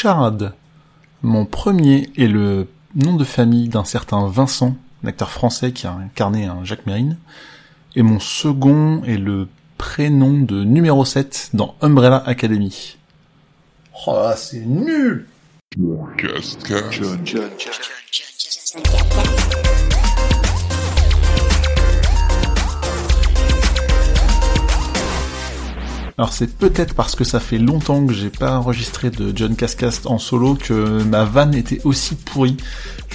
Charade. Mon premier est le nom de famille d'un certain Vincent, un acteur français qui a incarné un Jacques Mérine. Et mon second est le prénom de numéro 7 dans Umbrella Academy. Oh là, c'est nul Alors c'est peut-être parce que ça fait longtemps que j'ai pas enregistré de John Cascast en solo que ma vanne était aussi pourrie.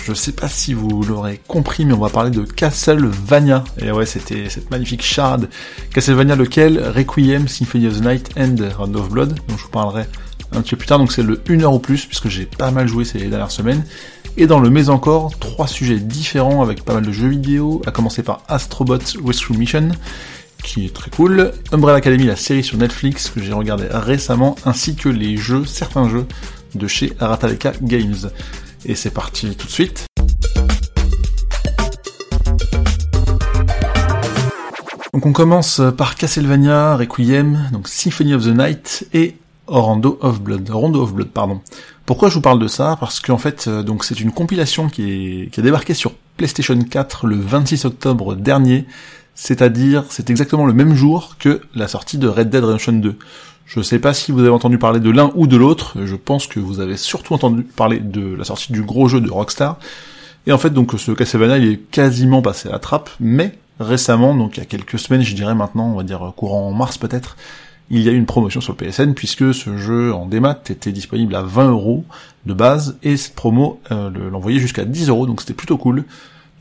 Je sais pas si vous l'aurez compris, mais on va parler de Castlevania. Et ouais, c'était cette magnifique charade. Castlevania lequel? Requiem, Symphony of the Night and Round of Blood, dont je vous parlerai un petit peu plus tard. Donc c'est le 1 heure ou plus, puisque j'ai pas mal joué ces dernières semaines. Et dans le mais encore, trois sujets différents avec pas mal de jeux vidéo, à commencer par Astrobot Rescue Mission, qui est très cool, Umbrella Academy, la série sur Netflix que j'ai regardé récemment, ainsi que les jeux, certains jeux de chez Arataleka Games. Et c'est parti tout de suite. Donc on commence par Castlevania, Requiem, donc Symphony of the Night et Rondo of Blood. Of Blood, pardon. Pourquoi je vous parle de ça? Parce qu'en fait, euh, donc c'est une compilation qui, est, qui a débarqué sur PlayStation 4 le 26 octobre dernier c'est-à-dire c'est exactement le même jour que la sortie de Red Dead Redemption 2. Je sais pas si vous avez entendu parler de l'un ou de l'autre, je pense que vous avez surtout entendu parler de la sortie du gros jeu de Rockstar. Et en fait, donc ce Castlevania, il est quasiment passé à la trappe, mais récemment, donc il y a quelques semaines, je dirais maintenant, on va dire courant en mars peut-être, il y a eu une promotion sur le PSN puisque ce jeu en démat était disponible à 20 euros de base et cette promo euh, l'envoyait jusqu'à 10 euros, donc c'était plutôt cool.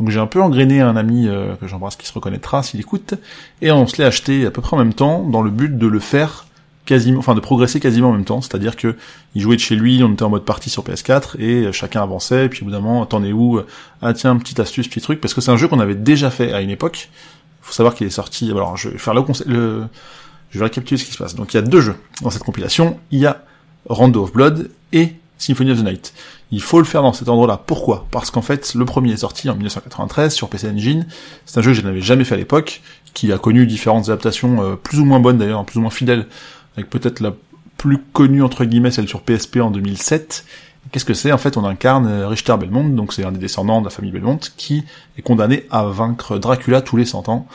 Donc j'ai un peu engrainé un ami euh, que j'embrasse qui se reconnaîtra s'il écoute, et on se l'est acheté à peu près en même temps dans le but de le faire quasiment, enfin de progresser quasiment en même temps, c'est-à-dire que il jouait de chez lui, on était en mode partie sur PS4 et chacun avançait, puis au bout d'un es où Ah tiens, petite astuce, petit truc, parce que c'est un jeu qu'on avait déjà fait à une époque. Faut savoir qu'il est sorti. Alors je vais faire le, le je vais récapituler ce qui se passe. Donc il y a deux jeux dans cette compilation. Il y a Rondo of Blood et Symphony of the Night. Il faut le faire dans cet endroit-là. Pourquoi? Parce qu'en fait, le premier est sorti en 1993 sur PC Engine. C'est un jeu que je n'avais jamais fait à l'époque, qui a connu différentes adaptations euh, plus ou moins bonnes d'ailleurs, plus ou moins fidèles, avec peut-être la plus connue entre guillemets celle sur PSP en 2007. Qu'est-ce que c'est? En fait, on incarne euh, Richter Belmont, donc c'est un des descendants de la famille Belmont, qui est condamné à vaincre Dracula tous les 100 ans.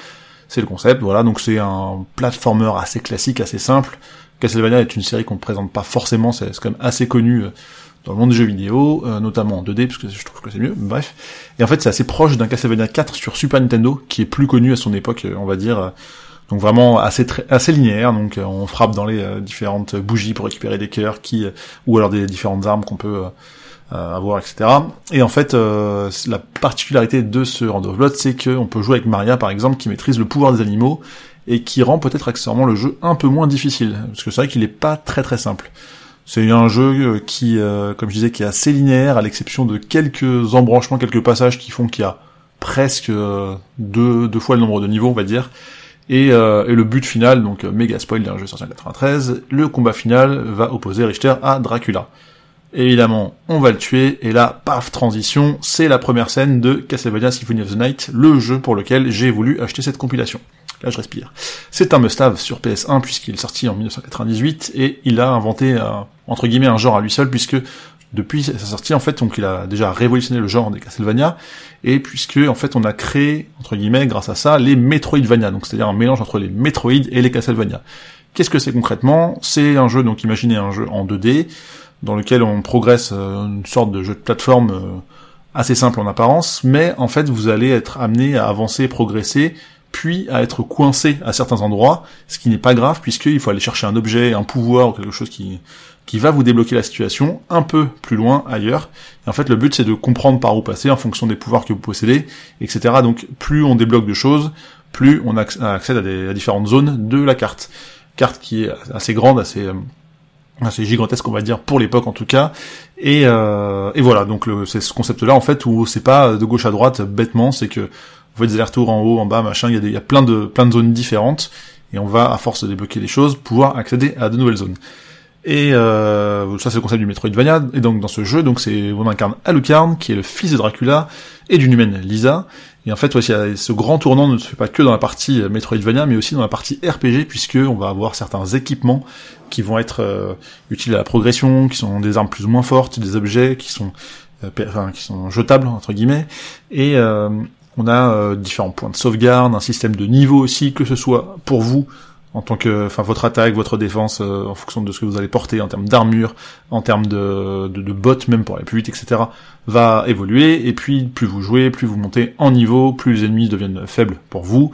C'est le concept, voilà, donc c'est un platformer assez classique, assez simple. Castlevania est une série qu'on ne présente pas forcément, c'est quand même assez connu euh, dans le monde des jeux vidéo, euh, notamment en 2D, parce que je trouve que c'est mieux, bref. Et en fait, c'est assez proche d'un Castlevania 4 sur Super Nintendo, qui est plus connu à son époque, euh, on va dire. Donc vraiment assez assez linéaire, donc on frappe dans les différentes bougies pour récupérer des cœurs, qui ou alors des différentes armes qu'on peut avoir, etc. Et en fait, la particularité de ce Round of Blood, c'est qu'on peut jouer avec Maria, par exemple, qui maîtrise le pouvoir des animaux, et qui rend peut-être accessoirement le jeu un peu moins difficile, parce que c'est vrai qu'il est pas très très simple. C'est un jeu euh, qui, euh, comme je disais, qui est assez linéaire, à l'exception de quelques embranchements, quelques passages qui font qu'il y a presque euh, deux, fois le nombre de niveaux, on va dire. Et, et le but final, donc méga spoil d'un jeu sorti en 93, le combat final va opposer Richter à Dracula. Évidemment, on va le tuer, et là, paf, transition, c'est la première scène de Castlevania Symphony of the Night, le jeu pour lequel j'ai voulu acheter cette compilation. Là, je respire. C'est un must-have sur PS1 puisqu'il est sorti en 1998 et il a inventé entre guillemets un genre à lui seul puisque depuis sa sortie en fait donc il a déjà révolutionné le genre des Castlevania et puisque en fait on a créé entre guillemets grâce à ça les Metroidvania donc c'est-à-dire un mélange entre les Metroid et les Castlevania. Qu'est-ce que c'est concrètement? C'est un jeu donc imaginez un jeu en 2D dans lequel on progresse euh, une sorte de jeu de plateforme euh, assez simple en apparence mais en fait vous allez être amené à avancer, progresser puis à être coincé à certains endroits, ce qui n'est pas grave puisqu'il faut aller chercher un objet, un pouvoir ou quelque chose qui qui va vous débloquer la situation un peu plus loin ailleurs. Et en fait, le but c'est de comprendre par où passer en fonction des pouvoirs que vous possédez, etc. Donc, plus on débloque de choses, plus on accède à, différentes zones de la carte. Carte qui est assez grande, assez euh, assez gigantesque on va dire pour l'époque en tout cas et, euh, voilà donc c'est ce concept là en fait où c'est pas de gauche à droite bêtement c'est que vous faites des allers-retours en haut, en bas, machin, il y a, il y a plein de plein de zones différentes, et on va, à force de débloquer les choses, pouvoir accéder à de nouvelles zones. Et euh, ça c'est le concept du Metroidvania. Et donc dans ce jeu, donc c'est on incarne Alucard, qui est le fils de Dracula, et d'une humaine Lisa. Et en fait, voici ce grand tournant ne se fait pas que dans la partie euh, Metroidvania, mais aussi dans la partie RPG, puisque on va avoir certains équipements qui vont être euh, utiles à la progression, qui sont des armes plus ou moins fortes, des objets qui sont euh, enfin, qui sont jetables entre guillemets, et on a différents points de sauvegarde, un système de niveau aussi, que ce soit pour vous en tant que, enfin, votre attaque, votre défense, euh, en fonction de ce que vous allez porter en termes d'armure, en termes de, de, bottes, même pour aller plus vite, etc., va évoluer. Et puis, plus vous jouez, plus vous montez en niveau, plus les ennemis deviennent faibles pour vous,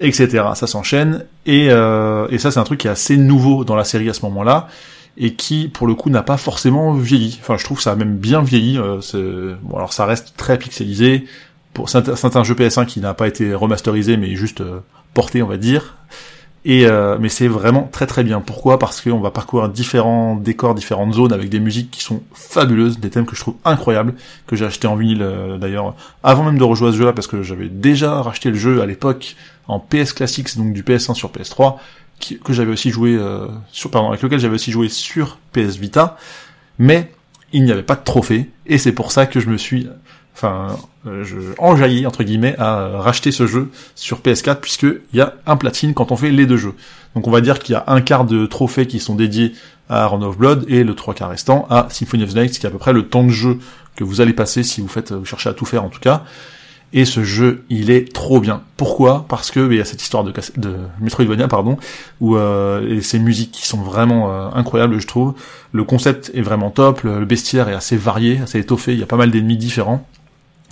etc. Ça s'enchaîne. Et, euh, ça, c'est un truc qui est assez nouveau dans la série à ce moment-là et qui, pour le coup, n'a pas forcément vieilli. Enfin, je trouve que ça a même bien vieilli. Euh, bon, alors ça reste très pixelisé. Pour c'est un jeu PS1 qui n'a pas été remasterisé, mais juste euh, porté, on va dire. Et euh, mais c'est vraiment très très bien. Pourquoi? Parce qu'on va parcourir différents décors, différentes zones avec des musiques qui sont fabuleuses, des thèmes que je trouve incroyables, que j'ai acheté en vinyle euh, d'ailleurs avant même de rejouer à ce jeu-là, parce que j'avais déjà racheté le jeu à l'époque en PS Classics, donc du PS1 sur PS3, que j'avais aussi joué euh, avec lequel j'avais aussi joué sur PS Vita, mais il n'y avait pas de trophée, et c'est pour ça que je me suis enfin, euh, je enjaillis entre guillemets à racheter ce jeu sur PS4 puisque il y a un platine quand on fait les deux jeux. Donc on va dire qu'il y a un quart de trophées qui sont dédiés à Run of Blood et le trois quarts restant à Symphony of the Night, qui est à peu près le temps de jeu que vous allez passer si vous faites, vous cherchez à tout faire en tout cas. Et ce jeu, il est trop bien. Pourquoi? Parce que il y a cette histoire de, de Metroidvania, pardon, où euh, et ces musiques qui sont vraiment euh, incroyables, je trouve. Le concept est vraiment top, le bestiaire est assez varié, assez étoffé. Il y a pas mal d'ennemis différents.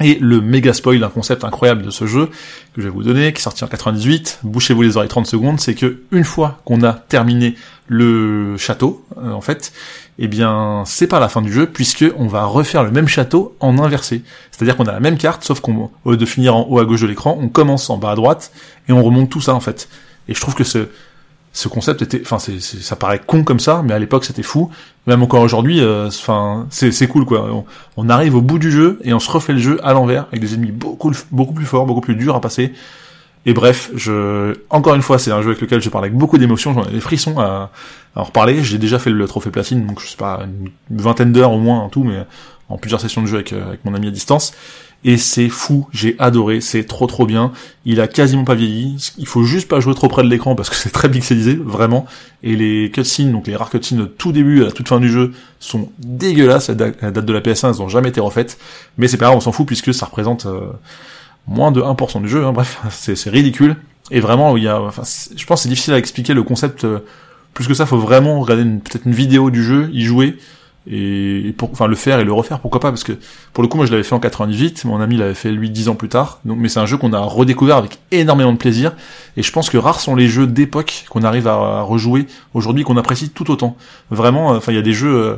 Et le méga spoil d'un concept incroyable de ce jeu, que je vais vous donner, qui est sorti en 98, bouchez-vous les oreilles 30 secondes, c'est que une fois qu'on a terminé le château, euh, en fait, eh bien, c'est pas la fin du jeu, puisque on va refaire le même château en inversé. C'est-à-dire qu'on a la même carte, sauf qu'on, au lieu de finir en haut à gauche de l'écran, on commence en bas à droite, et on remonte tout ça, en fait. Et je trouve que ce, ce concept était, enfin, ça paraît con comme ça, mais à l'époque c'était fou. Même encore aujourd'hui, euh, enfin, c'est, cool quoi. On, arrive au bout du jeu et on se refait le jeu à l'envers avec des ennemis beaucoup, beaucoup plus forts, beaucoup plus durs à passer. Et bref, je, encore une fois, c'est un jeu avec lequel je parle avec beaucoup d'émotion. J'en ai des frissons à, à en reparler. J'ai déjà fait le trophée platine, donc je sais pas une vingtaine d'heures au moins en tout, mais en plusieurs sessions de jeu avec, euh, avec mon ami à distance et c'est fou, j'ai adoré, c'est trop trop bien. Il a quasiment pas vieilli. Il faut juste pas jouer trop près de l'écran parce que c'est très pixelisé, vraiment. Et les cutscenes, donc les rares cutscenes de tout début à la toute fin du jeu, sont dégueulasses. À la date de la PS1, elles ont jamais été refaites. Mais c'est pas grave, on s'en fout puisque ça représente euh, moins de 1% du jeu. Hein. Bref, c'est ridicule. Et vraiment, il y a, enfin, je pense c'est difficile à expliquer le concept. Euh, plus que ça, faut vraiment regarder peut-être une vidéo du jeu, y jouer et, pour enfin le faire et le refaire pourquoi pas parce que pour le coup moi je l'avais fait en 98 mon ami l'avait fait lui 10 ans plus tard donc mais c'est un jeu qu'on a redécouvert avec énormément de plaisir et je pense que rares sont les jeux d'époque qu'on arrive à, rejouer aujourd'hui qu'on apprécie tout autant vraiment enfin il y a des jeux euh,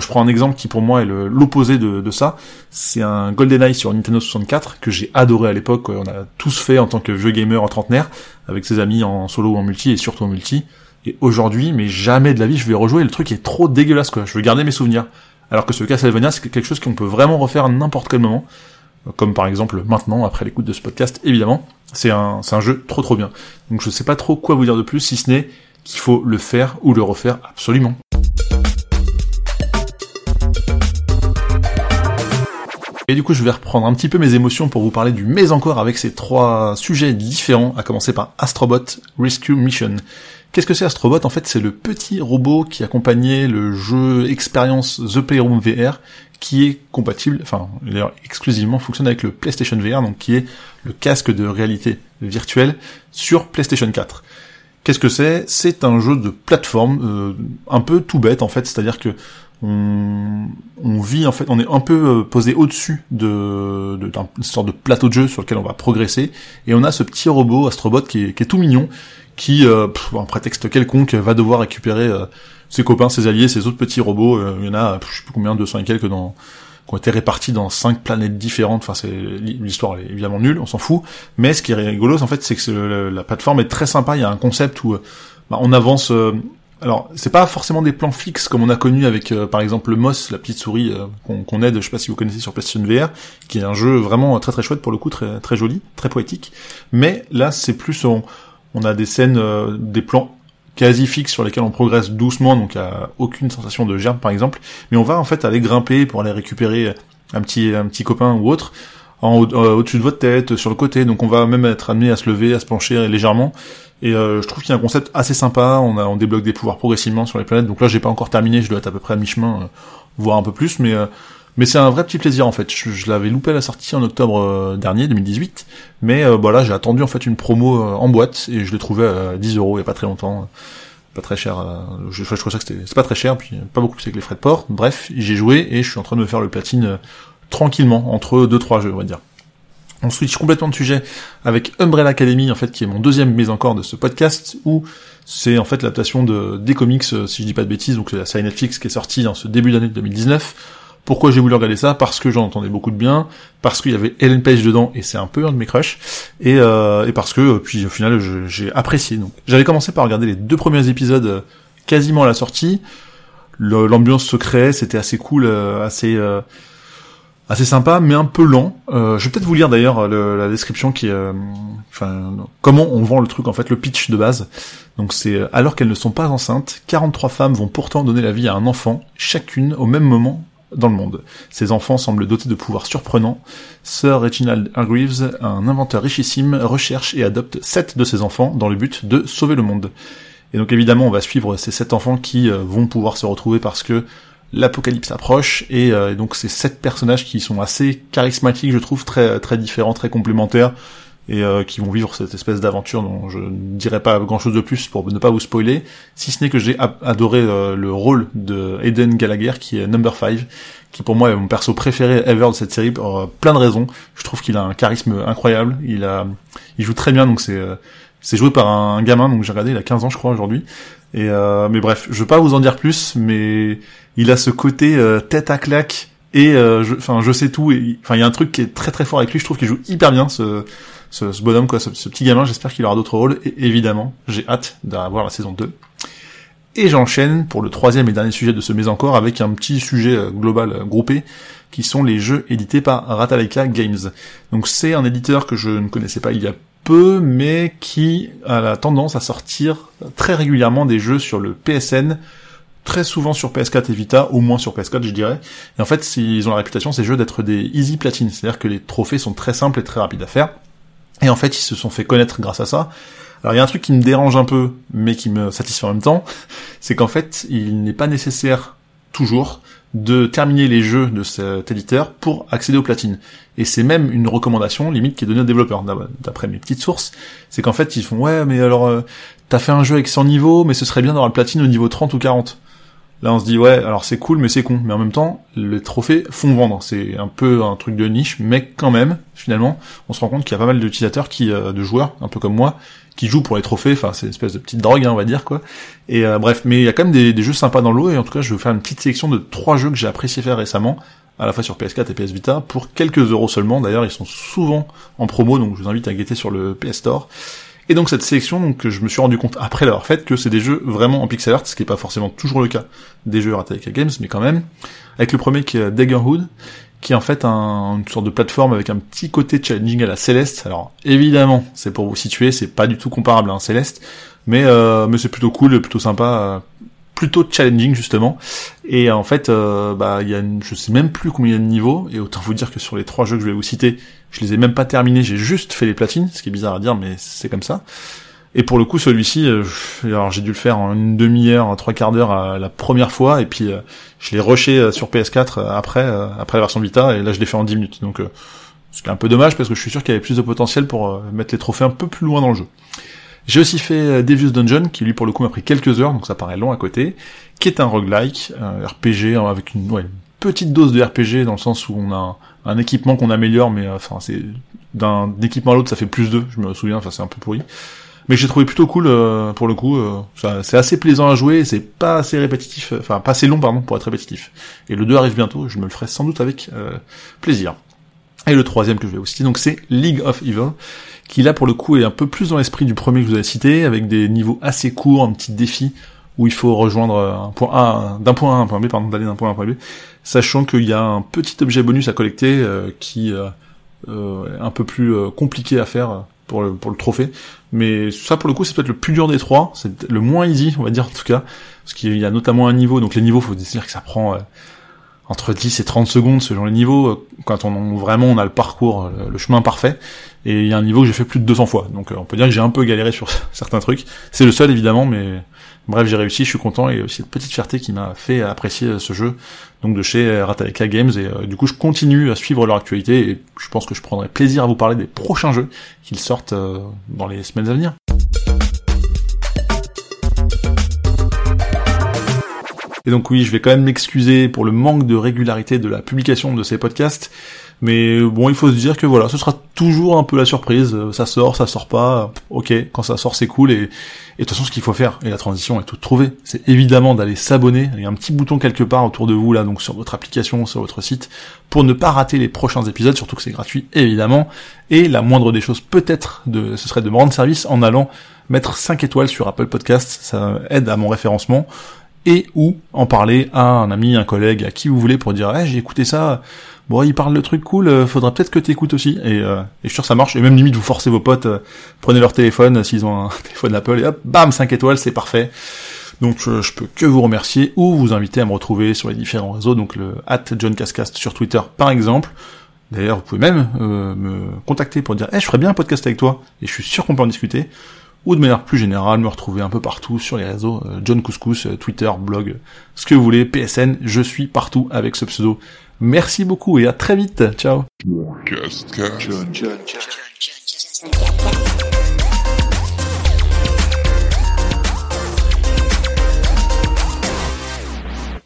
je prends un exemple qui pour moi est l'opposé de, de, ça. C'est un GoldenEye sur Nintendo 64 que j'ai adoré à l'époque. On a tous fait en tant que vieux gamer en trentenaire avec ses amis en solo ou en multi et surtout en multi. Et aujourd'hui, mais jamais de la vie, je vais rejouer. Le truc est trop dégueulasse, quoi. Je veux garder mes souvenirs. Alors que ce Castlevania, c'est quelque chose qu'on peut vraiment refaire n'importe quel moment. Comme par exemple maintenant, après l'écoute de ce podcast, évidemment. C'est un, c'est un jeu trop trop bien. Donc je sais pas trop quoi vous dire de plus, si ce n'est qu'il faut le faire ou le refaire absolument. Et du coup, je vais reprendre un petit peu mes émotions pour vous parler du mais encore avec ces trois sujets différents, à commencer par Astrobot Rescue Mission. Qu'est-ce que c'est Astrobot? En fait, c'est le petit robot qui accompagnait le jeu expérience The Playroom VR, qui est compatible, enfin, d'ailleurs exclusivement fonctionne avec le PlayStation VR, donc qui est le casque de réalité virtuelle sur PlayStation 4. Qu'est-ce que c'est? C'est un jeu de plateforme, euh, un peu tout bête en fait, c'est-à-dire que on, vit en fait, on est un peu euh, posé au-dessus de, d'une sorte de plateau de jeu sur lequel on va progresser, et on a ce petit robot Astrobot qui est tout mignon, qui, euh, un prétexte quelconque, va devoir récupérer euh, ses copains, ses alliés, ses autres petits robots. Euh, il y en a, je sais plus combien, 200 et quelques, dans, qui ont été répartis dans cinq planètes différentes. Enfin, c'est l'histoire est évidemment nulle, on s'en fout. Mais ce qui est rigolo, en fait, c'est que la plateforme est très sympa. Il y a un concept où bah, on avance. alors, c'est pas forcément des plans fixes comme on a connu avec, par exemple, le Moss, la petite souris qu'on aide. Je sais pas si vous connaissez sur PlayStation VR, qui est un jeu vraiment très très chouette pour le coup, très très joli, très poétique. Mais là, c'est plus on on a des scènes, euh, des plans quasi fixes sur lesquels on progresse doucement, donc a aucune sensation de gerbe par exemple, mais on va en fait aller grimper pour aller récupérer un petit un petit copain ou autre en euh, au-dessus de votre tête, sur le côté, donc on va même être amené à se lever, à se pencher légèrement. Et euh, je trouve qu'il y a un concept assez sympa. On a on débloque des pouvoirs progressivement sur les planètes. Donc là, j'ai pas encore terminé. Je dois être à peu près à mi-chemin, euh, voire un peu plus. Mais mais c'est un vrai petit plaisir en fait. Je, l'avais loupé à la sortie en octobre dernier, 2018. Mais voilà, j'ai attendu en fait une promo en boîte et je l'ai trouvé à 10 euros il y a pas très longtemps pas très cher. je, je, trouvais ça que c'est pas très cher, puis pas beaucoup plus avec les frais de port. Bref, j'ai joué et je suis en train de me faire le platine tranquillement entre deux trois jeux, on va dire. On switch complètement de sujet avec Umbrella Academy, en fait, qui est mon deuxième mise encore de ce podcast, où c'est en fait l'adaptation de des comics, euh, si je dis pas de bêtises, donc la série Netflix qui est sortie en ce début d'année 2019. Pourquoi j'ai voulu regarder ça? Parce que j'en entendais beaucoup de bien, parce qu'il y avait Ellen Page dedans et c'est un peu un de mes crushs, et, euh, et parce que euh, puis au final j'ai apprécié. Donc j'avais commencé par regarder les deux premiers épisodes quasiment à la sortie. L'ambiance se créait, c'était assez cool, assez assez sympa, mais un peu lent. Euh, je vais peut-être vous lire d'ailleurs la description qui euh, enfin, comment on vend le truc en fait, le pitch de base. Donc c'est euh, alors qu'elles ne sont pas enceintes, 43 femmes vont pourtant donner la vie à un enfant, chacune au même moment dans le monde. Ces enfants semblent dotés de pouvoirs surprenants. Sir Reginald Hargreaves, un inventeur richissime, recherche et adopte sept de ces enfants dans le but de sauver le monde. Et donc évidemment, on va suivre ces sept enfants qui vont pouvoir se retrouver parce que l'apocalypse approche euh, et, donc c'est sept personnages qui sont assez charismatiques je trouve très très différents très complémentaires et euh, qui vont vivre cette espèce d'aventure dont je ne dirai pas grand chose de plus pour ne pas vous spoiler si ce n'est que j'ai adoré euh, le rôle de Eden Gallagher qui est number 5 qui pour moi est mon perso préféré ever de cette série pour plein de raisons. Je trouve qu'il a un charisme incroyable. Il a il joue très bien donc c'est c'est joué par un gamin donc j'ai regardé il a 15 ans je crois aujourd'hui. Et mais bref je veux pas vous en dire plus mais il a ce côté euh, tête à claque et euh, enfin je, sais tout enfin il y a un truc qui est très très fort avec lui. Je trouve qu'il joue hyper bien ce ce, bonhomme quoi ce, petit gamin j'espère qu'il aura d'autres rôles et évidemment j'ai hâte d'avoir la saison 2 et j'enchaîne pour le troisième et dernier sujet de ce mais encore avec un petit sujet euh, global groupé qui sont les jeux édités par Ratalaika Games donc c'est un éditeur que je ne connaissais pas il y a peu mais qui a la tendance à sortir très régulièrement des jeux sur le PSN très souvent sur PS4 et Vita, au moins sur PS4 je dirais. Et en fait, ils ont la réputation ces jeux d'être des easy platines, c'est-à-dire que les trophées sont très simples et très rapides à faire. Et en fait, ils se sont fait connaître grâce à ça. Alors il y a un truc qui me dérange un peu, mais qui me satisfait en même temps, c'est qu'en fait, il n'est pas nécessaire toujours de terminer les jeux de cet éditeur pour accéder aux platines. Et c'est même une recommandation limite qui est donnée aux développeurs, d'après mes petites sources. C'est qu'en fait, ils font ouais, mais alors euh, t'as fait un jeu avec 100 niveaux, mais ce serait bien d'avoir le platine au niveau 30 ou 40. Là, on se dit ouais, alors c'est cool, mais c'est con. Mais en même temps, les trophées font vendre. C'est un peu un truc de niche, mais quand même, finalement, on se rend compte qu'il y a pas mal d'utilisateurs qui, euh, de joueurs, un peu comme moi, qui jouent pour les trophées. Enfin, c'est une espèce de petite drogue, hein, on va dire quoi. Et euh, bref, mais il y a quand même des, jeux sympas dans l'eau. Et en tout cas, je vais faire une petite sélection de trois jeux que j'ai apprécié faire récemment, à la fois sur PS4 et PS Vita, pour quelques euros seulement. D'ailleurs, ils sont souvent en promo, donc je vous invite à guetter sur le PS Store. Et donc cette sélection, donc je me suis rendu compte après l'avoir faite que c'est des jeux vraiment en pixel art, ce qui n'est pas forcément toujours le cas des jeux Ratalaika Games, mais quand même. Avec le premier qui est Daggerhood, qui est en fait un, une sorte de plateforme avec un petit côté challenging à la Céleste. Alors évidemment, c'est pour vous situer, c'est pas du tout comparable à un Céleste, mais euh, mais c'est plutôt cool, plutôt sympa, euh, plutôt challenging justement. Et en fait, euh, bah il y a, une, je sais même plus combien de niveaux, et autant vous dire que sur les trois jeux que je vais vous citer, je les ai même pas terminés, j'ai juste fait les platines, ce qui est bizarre à dire, mais c'est comme ça. Et pour le coup, celui-ci, euh, alors j'ai dû le faire en une demi-heure, trois quarts d'heure euh, la première fois, et puis euh, je l'ai rushé sur PS4 après, après la version Vita, et là je l'ai fait en 10 minutes. Donc, ce qui est un peu dommage parce que je suis sûr qu'il y avait plus de potentiel pour mettre les trophées un peu plus loin dans le jeu. J'ai aussi fait Devious Dungeon, qui lui pour le coup m'a pris quelques heures, donc ça paraît long à côté, qui est un roguelike, un RPG avec une, ouais, petite dose de RPG dans le sens où on a un équipement qu'on améliore, mais euh, enfin c'est d'un équipement à l'autre ça fait plus de, je me souviens, enfin c'est un peu pourri. Mais j'ai trouvé plutôt cool euh, pour le coup. Euh, c'est assez plaisant à jouer, c'est pas assez répétitif, enfin pas assez long pardon pour être répétitif. Et le 2 arrive bientôt, je me le ferai sans doute avec plaisir. Et le troisième que je vais vous citer, donc c'est League of Evil, qui là pour le coup est un peu plus dans l'esprit du premier que je vous avez cité, avec des niveaux assez courts, un petit défi où il faut rejoindre un point A, d'un point A à un point B, pardon, d'aller d'un point A à un point B, sachant qu'il y a un petit objet bonus à collecter euh, qui euh, euh, est un peu plus compliqué à faire pour le, pour le trophée. Mais ça, pour le coup, c'est peut-être le plus dur des trois. C'est le moins easy, on va dire, en tout cas. Parce qu'il y a notamment un niveau. Donc les niveaux, faut dire que ça prend euh, entre 10 et 30 secondes selon les niveaux. Euh, quand on vraiment on a le parcours, le, chemin parfait. Et il y a un niveau que j'ai fait plus de 200 fois. Donc euh, on peut dire que j'ai un peu galéré sur certains trucs. C'est le seul, évidemment, mais bref, j'ai réussi, je suis content. Et aussi une petite fierté qui m'a fait apprécier ce jeu. Donc de chez Rataleka Games. Et du coup, je continue à suivre leur actualité. Et je pense que je prendrai plaisir à vous parler des prochains jeux qu'ils sortent dans les semaines à venir. Et donc oui, je vais quand même m'excuser pour le manque de régularité de la publication de ces podcasts. Mais bon, il faut se dire que voilà, ce sera toujours un peu la surprise. Ça sort, ça sort pas. Ok, quand ça sort, c'est cool. Et, de toute façon, ce qu'il faut faire, et la transition est toute trouvée, c'est évidemment d'aller s'abonner. Il y a un petit bouton quelque part autour de vous là, donc sur votre application, sur votre site, pour ne pas rater les prochains épisodes. Surtout que c'est gratuit, évidemment. Et la moindre des choses, peut-être, ce serait de me rendre service en allant mettre 5 étoiles sur Apple Podcast. Ça aide à mon référencement et ou en parler à un ami, un collègue, à qui vous voulez pour dire, eh, j'ai écouté ça, bon, il parle de trucs cool, euh, faudra peut-être que t'écoutes aussi. Et, euh, et je suis sûr ça marche. Et même limite, vous forcez vos potes, euh, prenez leur téléphone s'ils ont un téléphone Apple et hop, bam, 5 étoiles, c'est parfait. Donc je peux que vous remercier ou vous inviter à me retrouver sur les différents réseaux, donc le at John Cascast sur Twitter par exemple. D'ailleurs, vous pouvez même me contacter pour dire, eh, je ferais bien un podcast avec toi, et je suis sûr qu'on peut en discuter ou de manière plus générale me retrouver un peu partout sur les réseaux, euh, John Couscous, euh, Twitter, blog, ce que vous voulez, PSN, je suis partout avec ce pseudo. Merci beaucoup et à très vite, ciao.